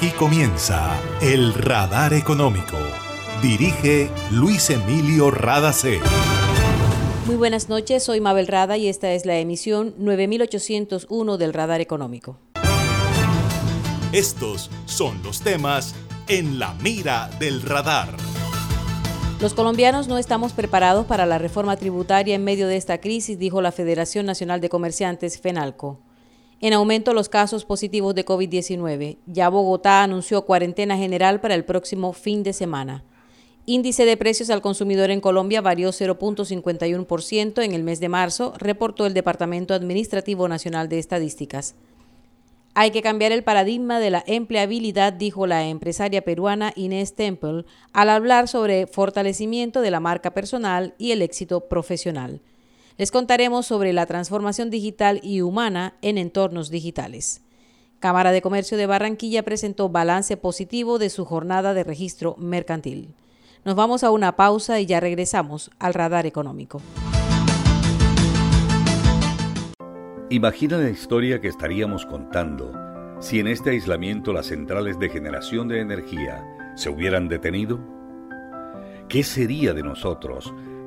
Aquí comienza el Radar Económico. Dirige Luis Emilio Radacé. Muy buenas noches, soy Mabel Rada y esta es la emisión 9801 del Radar Económico. Estos son los temas en la mira del radar. Los colombianos no estamos preparados para la reforma tributaria en medio de esta crisis, dijo la Federación Nacional de Comerciantes, FENALCO. En aumento los casos positivos de COVID-19. Ya Bogotá anunció cuarentena general para el próximo fin de semana. Índice de precios al consumidor en Colombia varió 0.51% en el mes de marzo, reportó el Departamento Administrativo Nacional de Estadísticas. Hay que cambiar el paradigma de la empleabilidad, dijo la empresaria peruana Inés Temple, al hablar sobre fortalecimiento de la marca personal y el éxito profesional. Les contaremos sobre la transformación digital y humana en entornos digitales. Cámara de Comercio de Barranquilla presentó balance positivo de su jornada de registro mercantil. Nos vamos a una pausa y ya regresamos al radar económico. Imagina la historia que estaríamos contando si en este aislamiento las centrales de generación de energía se hubieran detenido. ¿Qué sería de nosotros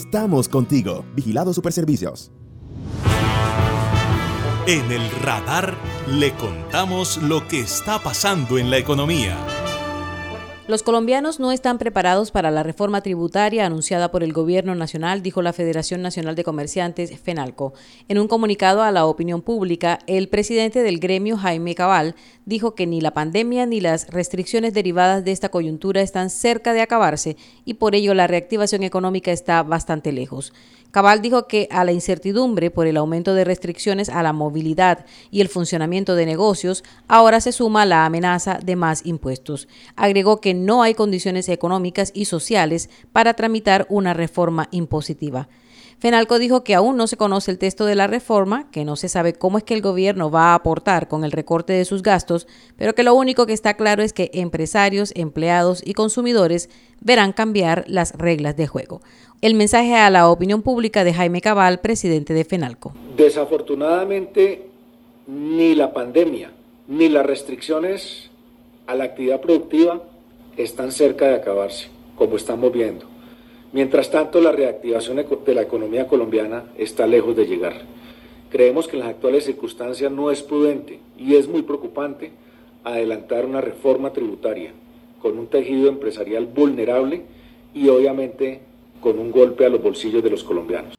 Estamos contigo. Vigilado Superservicios. En el radar le contamos lo que está pasando en la economía. Los colombianos no están preparados para la reforma tributaria anunciada por el Gobierno Nacional, dijo la Federación Nacional de Comerciantes, FENALCO. En un comunicado a la opinión pública, el presidente del gremio, Jaime Cabal, dijo que ni la pandemia ni las restricciones derivadas de esta coyuntura están cerca de acabarse y por ello la reactivación económica está bastante lejos. Cabal dijo que a la incertidumbre por el aumento de restricciones a la movilidad y el funcionamiento de negocios, ahora se suma la amenaza de más impuestos. Agregó que no hay condiciones económicas y sociales para tramitar una reforma impositiva. Fenalco dijo que aún no se conoce el texto de la reforma, que no se sabe cómo es que el gobierno va a aportar con el recorte de sus gastos, pero que lo único que está claro es que empresarios, empleados y consumidores verán cambiar las reglas de juego. El mensaje a la opinión pública de Jaime Cabal, presidente de FENALCO. Desafortunadamente, ni la pandemia ni las restricciones a la actividad productiva están cerca de acabarse, como estamos viendo. Mientras tanto, la reactivación de la economía colombiana está lejos de llegar. Creemos que en las actuales circunstancias no es prudente y es muy preocupante adelantar una reforma tributaria con un tejido empresarial vulnerable y obviamente con un golpe a los bolsillos de los colombianos.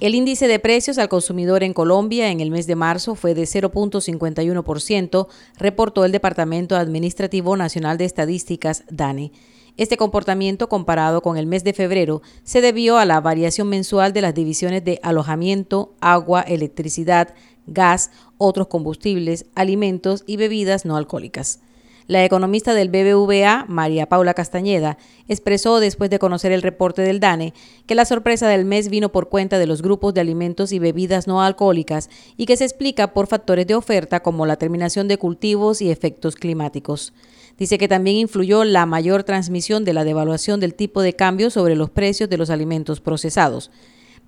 El índice de precios al consumidor en Colombia en el mes de marzo fue de 0.51%, reportó el Departamento Administrativo Nacional de Estadísticas, DANE. Este comportamiento comparado con el mes de febrero se debió a la variación mensual de las divisiones de alojamiento, agua, electricidad, gas, otros combustibles, alimentos y bebidas no alcohólicas. La economista del BBVA, María Paula Castañeda, expresó después de conocer el reporte del DANE que la sorpresa del mes vino por cuenta de los grupos de alimentos y bebidas no alcohólicas y que se explica por factores de oferta como la terminación de cultivos y efectos climáticos. Dice que también influyó la mayor transmisión de la devaluación del tipo de cambio sobre los precios de los alimentos procesados.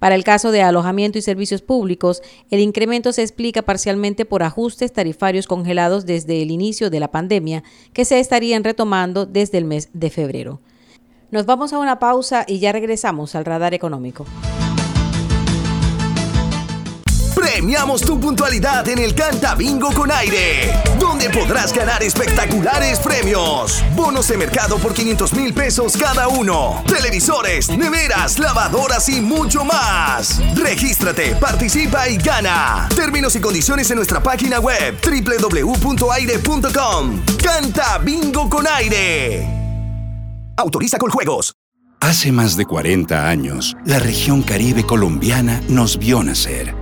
Para el caso de alojamiento y servicios públicos, el incremento se explica parcialmente por ajustes tarifarios congelados desde el inicio de la pandemia, que se estarían retomando desde el mes de febrero. Nos vamos a una pausa y ya regresamos al radar económico. Premiamos tu puntualidad en el Canta Bingo con aire, donde podrás ganar espectaculares premios. Bonos de mercado por 500 mil pesos cada uno. Televisores, neveras, lavadoras y mucho más. Regístrate, participa y gana. Términos y condiciones en nuestra página web www.aire.com. Canta Bingo con aire. Autoriza con juegos. Hace más de 40 años, la región caribe colombiana nos vio nacer.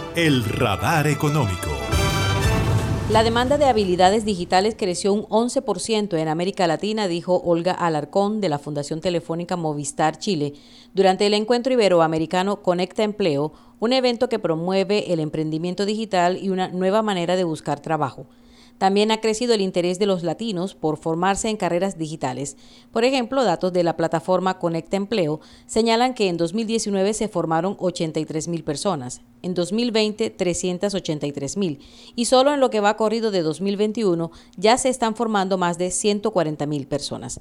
el radar económico. La demanda de habilidades digitales creció un 11% en América Latina, dijo Olga Alarcón de la Fundación Telefónica Movistar Chile durante el encuentro iberoamericano Conecta Empleo, un evento que promueve el emprendimiento digital y una nueva manera de buscar trabajo. También ha crecido el interés de los latinos por formarse en carreras digitales. Por ejemplo, datos de la plataforma Conecta Empleo señalan que en 2019 se formaron 83 mil personas, en 2020 383 mil y solo en lo que va corrido de 2021 ya se están formando más de 140 mil personas.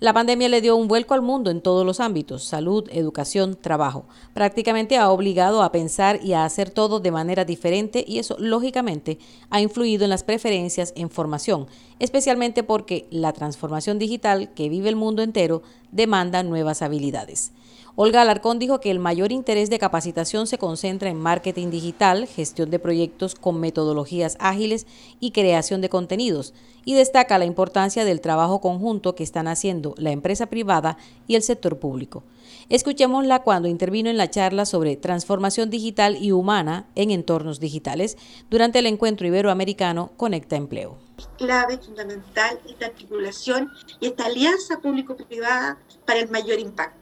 La pandemia le dio un vuelco al mundo en todos los ámbitos, salud, educación, trabajo. Prácticamente ha obligado a pensar y a hacer todo de manera diferente y eso, lógicamente, ha influido en las preferencias en formación, especialmente porque la transformación digital que vive el mundo entero demanda nuevas habilidades. Olga Alarcón dijo que el mayor interés de capacitación se concentra en marketing digital, gestión de proyectos con metodologías ágiles y creación de contenidos, y destaca la importancia del trabajo conjunto que están haciendo la empresa privada y el sector público. Escuchémosla cuando intervino en la charla sobre transformación digital y humana en entornos digitales durante el encuentro iberoamericano Conecta Empleo. Clave, fundamental, esta articulación y esta alianza público-privada para el mayor impacto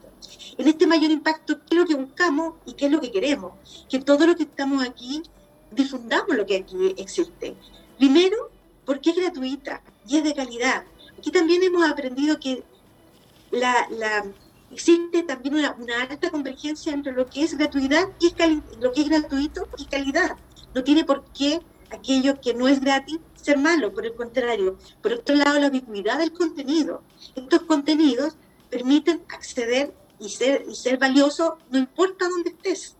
en este mayor impacto, ¿qué es lo que buscamos y qué es lo que queremos? Que todos los que estamos aquí difundamos lo que aquí existe. Primero, porque es gratuita y es de calidad. Aquí también hemos aprendido que la, existe también una, alta convergencia entre lo que es gratuidad y lo que es gratuito y calidad. No tiene por qué aquello que no es gratis ser malo, por el contrario. Por otro lado, la ubicuidad del contenido. Estos contenidos permiten acceder y ser, y ser valioso no importa dónde estés.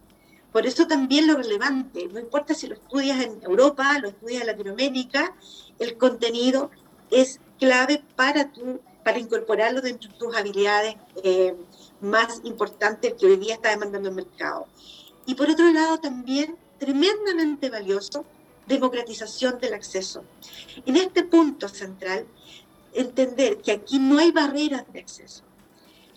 Por eso también lo relevante, no importa si lo estudias en Europa, lo estudias en Latinoamérica, el contenido es clave para, tu, para incorporarlo dentro de tus habilidades eh, más importantes que hoy día está demandando el mercado. Y por otro lado también tremendamente valioso, democratización del acceso. En este punto central, entender que aquí no hay barreras de acceso.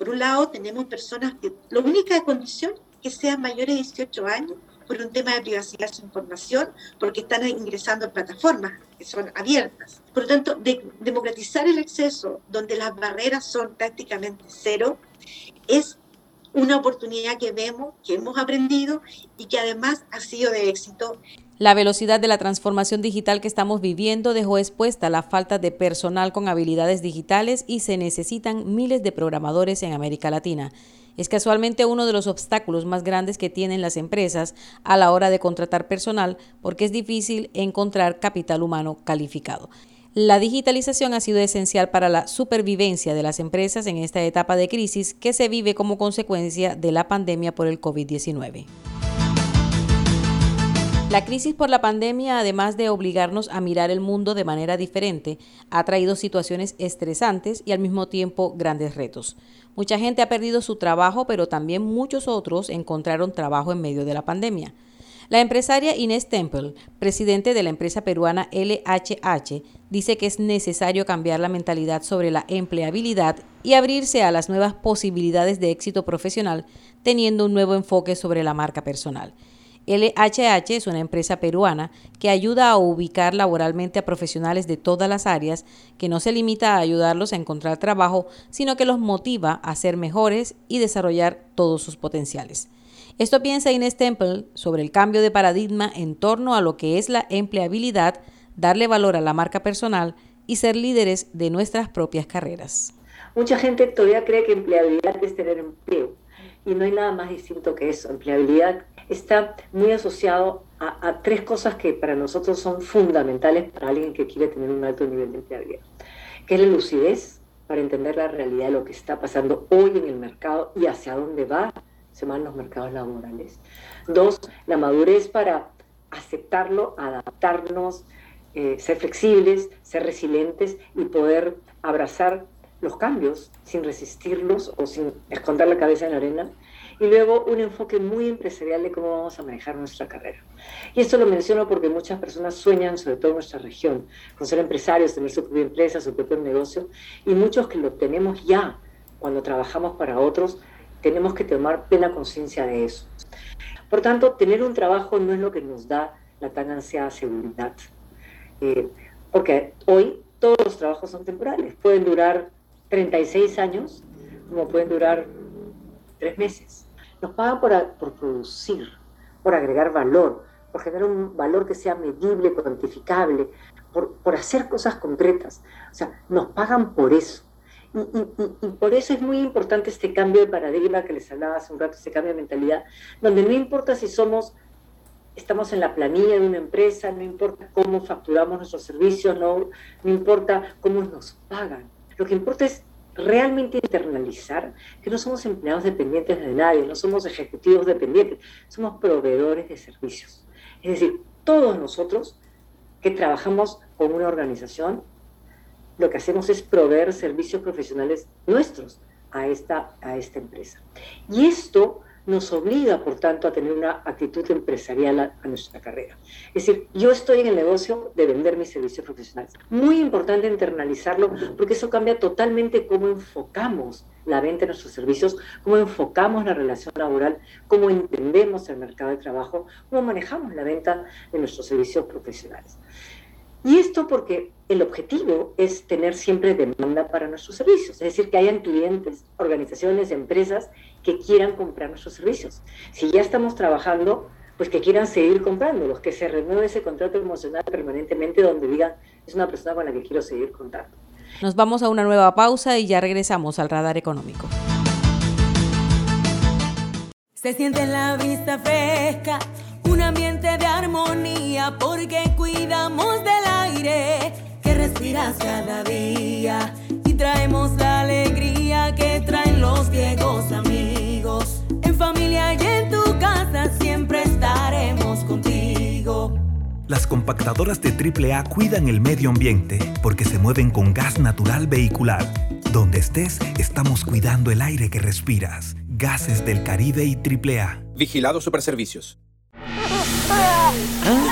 Por un lado, tenemos personas que la única condición que sean mayores de 18 años por un tema de privacidad de su información, porque están ingresando a plataformas que son abiertas. Por lo tanto, democratizar el acceso donde las barreras son prácticamente cero es una oportunidad que vemos, que hemos aprendido y que además ha sido de éxito la velocidad de la transformación digital que estamos viviendo dejó expuesta la falta de personal con habilidades digitales y se necesitan miles de programadores en América Latina. Es casualmente uno de los obstáculos más grandes que tienen las empresas a la hora de contratar personal porque es difícil encontrar capital humano calificado. La digitalización ha sido esencial para la supervivencia de las empresas en esta etapa de crisis que se vive como consecuencia de la pandemia por el COVID-19. La crisis por la pandemia, además de obligarnos a mirar el mundo de manera diferente, ha traído situaciones estresantes y al mismo tiempo grandes retos. Mucha gente ha perdido su trabajo, pero también muchos otros encontraron trabajo en medio de la pandemia. La empresaria Inés Temple, presidente de la empresa peruana LHH, dice que es necesario cambiar la mentalidad sobre la empleabilidad y abrirse a las nuevas posibilidades de éxito profesional, teniendo un nuevo enfoque sobre la marca personal. LHH es una empresa peruana que ayuda a ubicar laboralmente a profesionales de todas las áreas, que no se limita a ayudarlos a encontrar trabajo, sino que los motiva a ser mejores y desarrollar todos sus potenciales. Esto piensa Inés Temple sobre el cambio de paradigma en torno a lo que es la empleabilidad, darle valor a la marca personal y ser líderes de nuestras propias carreras. Mucha gente todavía cree que empleabilidad es tener empleo y no hay nada más distinto que eso. Empleabilidad está muy asociado a, tres cosas que para nosotros son fundamentales para alguien que quiere tener un alto nivel de empleabilidad, que es la lucidez para entender la realidad de lo que está pasando hoy en el mercado y hacia dónde va se van los mercados laborales. Dos, la madurez para aceptarlo, adaptarnos, eh, ser flexibles, ser resilientes y poder abrazar los cambios sin resistirlos o sin esconder la cabeza en la arena. Y luego un enfoque muy empresarial de cómo vamos a manejar nuestra carrera. Y esto lo menciono porque muchas personas sueñan, sobre todo en nuestra región, con ser empresarios, tener su propia empresa, su propio negocio, y muchos que lo tenemos ya cuando trabajamos para otros, tenemos que tomar plena conciencia de eso. Por tanto, tener un trabajo no es lo que nos da la tan ansiada seguridad. Eh, porque hoy todos los trabajos son temporales. Pueden durar 36 años, como pueden durar tres meses. Nos pagan por, producir, por agregar valor, por generar un valor que sea medible, cuantificable, por, hacer cosas concretas. O sea, nos pagan por eso. Y, y, y, por eso es muy importante este cambio de paradigma que les hablaba hace un rato, este cambio de mentalidad, donde no importa si somos, estamos en la planilla de una empresa, no importa cómo facturamos nuestros servicios, no, no importa cómo nos pagan. Lo que importa es realmente internalizar que no somos empleados dependientes de nadie, no somos ejecutivos dependientes, somos proveedores de servicios. Es decir, todos nosotros que trabajamos con una organización, lo que hacemos es proveer servicios profesionales nuestros a esta, a esta empresa. Y esto nos obliga, por tanto, a tener una actitud empresarial a, nuestra carrera. Es decir, yo estoy en el negocio de vender mis servicios profesionales. Muy importante internalizarlo porque eso cambia totalmente cómo enfocamos la venta de nuestros servicios, cómo enfocamos la relación laboral, cómo entendemos el mercado de trabajo, cómo manejamos la venta de nuestros servicios profesionales. Y esto porque el objetivo es tener siempre demanda para nuestros servicios, es decir, que hayan clientes, organizaciones, empresas que quieran comprar nuestros servicios. Si ya estamos trabajando, pues que quieran seguir comprando, los que se renueve ese contrato emocional permanentemente donde digan, es una persona con la que quiero seguir contando. Nos vamos a una nueva pausa y ya regresamos al radar económico. Se siente en la vista fresca, un ambiente de armonía, porque cuidamos del aire que respiras cada día y traemos la alegría que traen los viejos amigos. En familia y en tu casa siempre estaremos contigo. Las compactadoras de AAA cuidan el medio ambiente porque se mueven con gas natural vehicular. Donde estés, estamos cuidando el aire que respiras. Gases del Caribe y AAA. Vigilado Superservicios.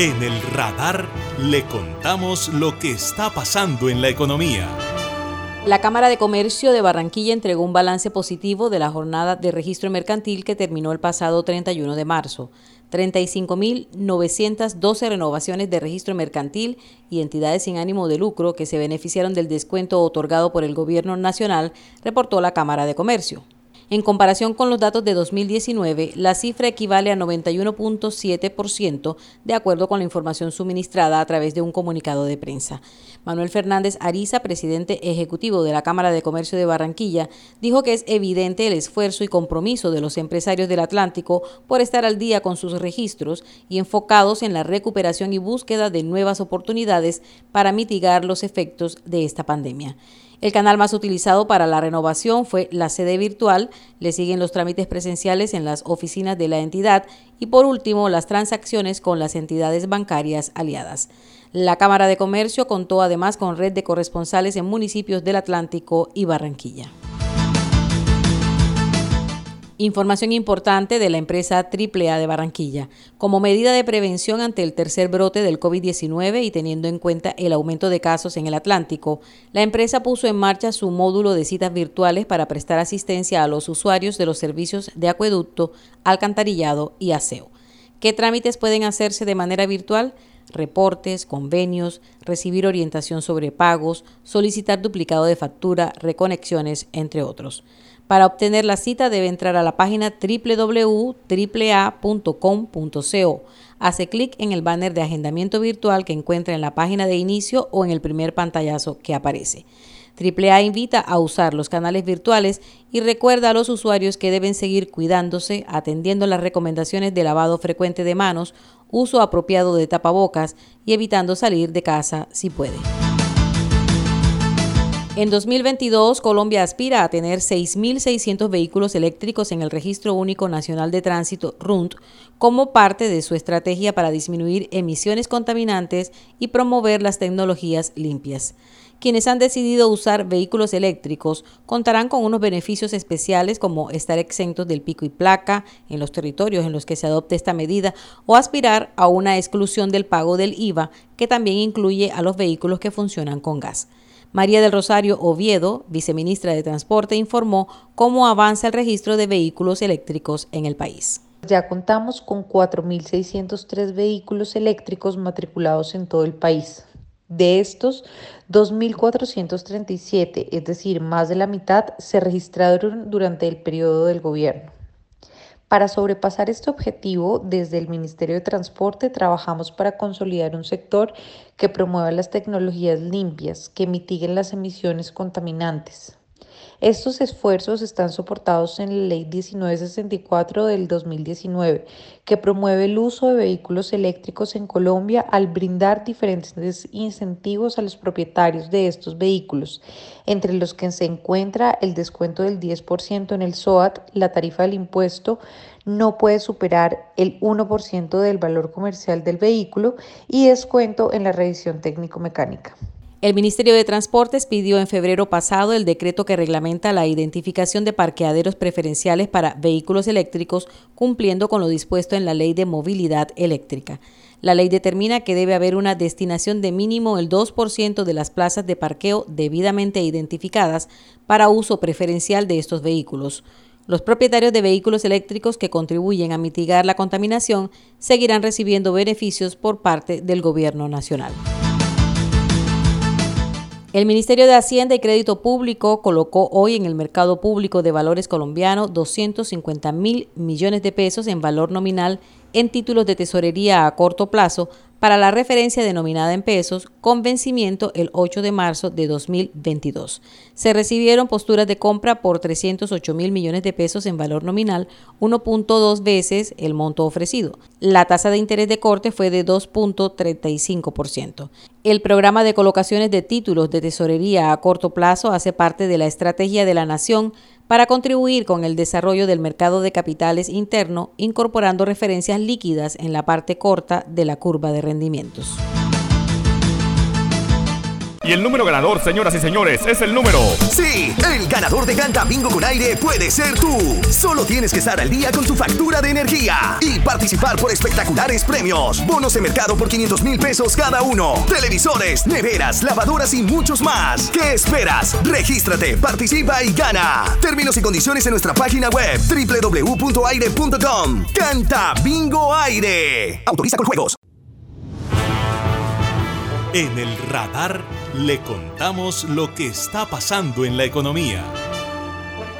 En el radar le contamos lo que está pasando en la economía. La Cámara de Comercio de Barranquilla entregó un balance positivo de la jornada de registro mercantil que terminó el pasado 31 de marzo. 35.912 renovaciones de registro mercantil y entidades sin ánimo de lucro que se beneficiaron del descuento otorgado por el Gobierno Nacional, reportó la Cámara de Comercio. En comparación con los datos de 2019, la cifra equivale a 91.7% de acuerdo con la información suministrada a través de un comunicado de prensa. Manuel Fernández Ariza, presidente ejecutivo de la Cámara de Comercio de Barranquilla, dijo que es evidente el esfuerzo y compromiso de los empresarios del Atlántico por estar al día con sus registros y enfocados en la recuperación y búsqueda de nuevas oportunidades para mitigar los efectos de esta pandemia. El canal más utilizado para la renovación fue la sede virtual, le siguen los trámites presenciales en las oficinas de la entidad y por último las transacciones con las entidades bancarias aliadas. La Cámara de Comercio contó además con red de corresponsales en municipios del Atlántico y Barranquilla. Información importante de la empresa AAA de Barranquilla. Como medida de prevención ante el tercer brote del COVID-19 y teniendo en cuenta el aumento de casos en el Atlántico, la empresa puso en marcha su módulo de citas virtuales para prestar asistencia a los usuarios de los servicios de acueducto, alcantarillado y aseo. ¿Qué trámites pueden hacerse de manera virtual? reportes, convenios, recibir orientación sobre pagos, solicitar duplicado de factura, reconexiones, entre otros. Para obtener la cita debe entrar a la página www.aaa.com.co. Hace clic en el banner de agendamiento virtual que encuentra en la página de inicio o en el primer pantallazo que aparece. AAA invita a usar los canales virtuales y recuerda a los usuarios que deben seguir cuidándose, atendiendo las recomendaciones de lavado frecuente de manos, uso apropiado de tapabocas y evitando salir de casa si puede. En 2022, Colombia aspira a tener 6.600 vehículos eléctricos en el Registro Único Nacional de Tránsito, RUNT, como parte de su estrategia para disminuir emisiones contaminantes y promover las tecnologías limpias. Quienes han decidido usar vehículos eléctricos contarán con unos beneficios especiales como estar exentos del pico y placa en los territorios en los que se adopte esta medida o aspirar a una exclusión del pago del IVA que también incluye a los vehículos que funcionan con gas. María del Rosario Oviedo, viceministra de Transporte, informó cómo avanza el registro de vehículos eléctricos en el país. Ya contamos con 4.603 vehículos eléctricos matriculados en todo el país. De estos, 2.437, es decir, más de la mitad, se registraron durante el periodo del gobierno. Para sobrepasar este objetivo, desde el Ministerio de Transporte trabajamos para consolidar un sector que promueva las tecnologías limpias, que mitiguen las emisiones contaminantes. Estos esfuerzos están soportados en la Ley 1964 del 2019, que promueve el uso de vehículos eléctricos en Colombia al brindar diferentes incentivos a los propietarios de estos vehículos, entre los que se encuentra el descuento del 10% en el SOAT, la tarifa del impuesto no puede superar el 1% del valor comercial del vehículo y descuento en la revisión técnico-mecánica. El Ministerio de Transportes pidió en febrero pasado el decreto que reglamenta la identificación de parqueaderos preferenciales para vehículos eléctricos, cumpliendo con lo dispuesto en la Ley de Movilidad Eléctrica. La ley determina que debe haber una destinación de mínimo el 2% de las plazas de parqueo debidamente identificadas para uso preferencial de estos vehículos. Los propietarios de vehículos eléctricos que contribuyen a mitigar la contaminación seguirán recibiendo beneficios por parte del Gobierno Nacional. El Ministerio de Hacienda y Crédito Público colocó hoy en el mercado público de valores colombiano 250 mil millones de pesos en valor nominal en títulos de tesorería a corto plazo para la referencia denominada en pesos con vencimiento el 8 de marzo de 2022. Se recibieron posturas de compra por 308 mil millones de pesos en valor nominal, 1.2 veces el monto ofrecido. La tasa de interés de corte fue de 2.35%. El programa de colocaciones de títulos de tesorería a corto plazo hace parte de la estrategia de la Nación para contribuir con el desarrollo del mercado de capitales interno, incorporando referencias líquidas en la parte corta de la curva de rendimientos. Y el número ganador, señoras y señores, es el número. Sí, el ganador de Canta Bingo con aire puede ser tú. Solo tienes que estar al día con tu factura de energía y participar por espectaculares premios. Bonos de mercado por 500 mil pesos cada uno. Televisores, neveras, lavadoras y muchos más. ¿Qué esperas? Regístrate, participa y gana. Términos y condiciones en nuestra página web www.aire.com. Canta Bingo Aire. Autoriza con juegos. En el radar le contamos lo que está pasando en la economía.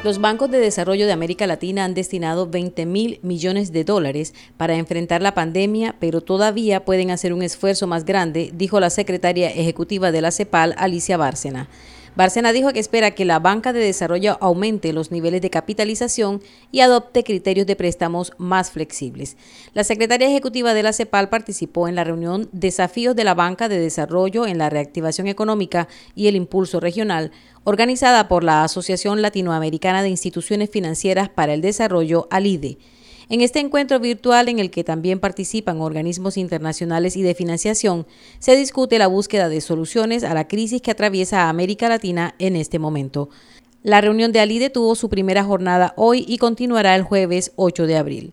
Los bancos de desarrollo de América Latina han destinado 20 mil millones de dólares para enfrentar la pandemia, pero todavía pueden hacer un esfuerzo más grande, dijo la secretaria ejecutiva de la CEPAL, Alicia Bárcena. Bárcena dijo que espera que la banca de desarrollo aumente los niveles de capitalización y adopte criterios de préstamos más flexibles. La secretaria ejecutiva de la CEPAL participó en la reunión Desafíos de la banca de desarrollo en la reactivación económica y el impulso regional, organizada por la Asociación Latinoamericana de Instituciones Financieras para el Desarrollo, ALIDE. En este encuentro virtual en el que también participan organismos internacionales y de financiación, se discute la búsqueda de soluciones a la crisis que atraviesa a América Latina en este momento. La reunión de Alide tuvo su primera jornada hoy y continuará el jueves 8 de abril.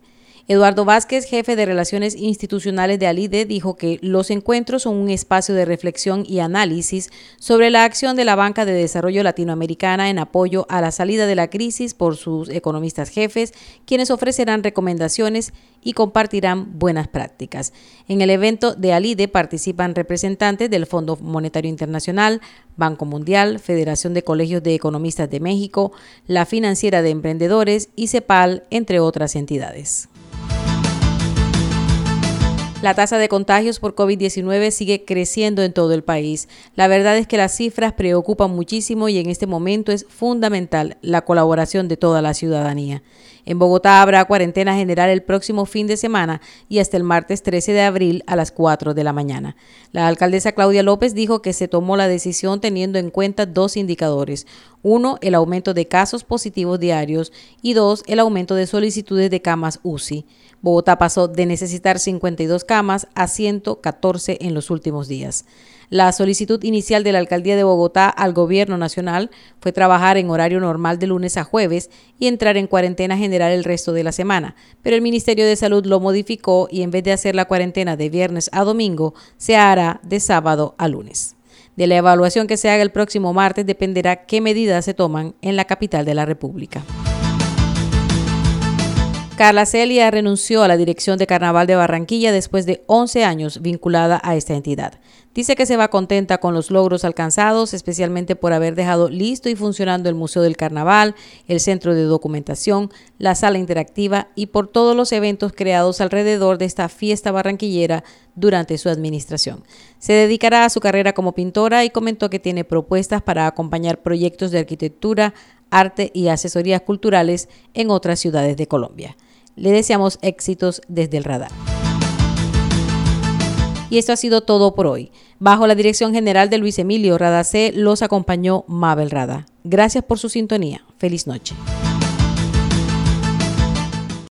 Eduardo Vázquez, jefe de Relaciones Institucionales de ALIDE, dijo que los encuentros son un espacio de reflexión y análisis sobre la acción de la Banca de Desarrollo Latinoamericana en apoyo a la salida de la crisis por sus economistas jefes, quienes ofrecerán recomendaciones y compartirán buenas prácticas. En el evento de ALIDE participan representantes del Fondo Monetario Internacional, Banco Mundial, Federación de Colegios de Economistas de México, la Financiera de Emprendedores y CEPAL, entre otras entidades. La tasa de contagios por COVID-19 sigue creciendo en todo el país. La verdad es que las cifras preocupan muchísimo y en este momento es fundamental la colaboración de toda la ciudadanía. En Bogotá habrá cuarentena general el próximo fin de semana y hasta el martes 13 de abril a las 4 de la mañana. La alcaldesa Claudia López dijo que se tomó la decisión teniendo en cuenta dos indicadores. Uno, el aumento de casos positivos diarios y dos, el aumento de solicitudes de camas UCI. Bogotá pasó de necesitar 52 camas a 114 en los últimos días. La solicitud inicial de la Alcaldía de Bogotá al Gobierno Nacional fue trabajar en horario normal de lunes a jueves y entrar en cuarentena general el resto de la semana, pero el Ministerio de Salud lo modificó y en vez de hacer la cuarentena de viernes a domingo, se hará de sábado a lunes. De la evaluación que se haga el próximo martes dependerá qué medidas se toman en la capital de la República. Carla Celia renunció a la dirección de Carnaval de Barranquilla después de 11 años vinculada a esta entidad. Dice que se va contenta con los logros alcanzados, especialmente por haber dejado listo y funcionando el Museo del Carnaval, el Centro de Documentación, la Sala Interactiva y por todos los eventos creados alrededor de esta fiesta barranquillera durante su administración. Se dedicará a su carrera como pintora y comentó que tiene propuestas para acompañar proyectos de arquitectura, arte y asesorías culturales en otras ciudades de Colombia. Le deseamos éxitos desde el radar. Y esto ha sido todo por hoy. Bajo la dirección general de Luis Emilio Radacé, los acompañó Mabel Rada. Gracias por su sintonía. Feliz noche.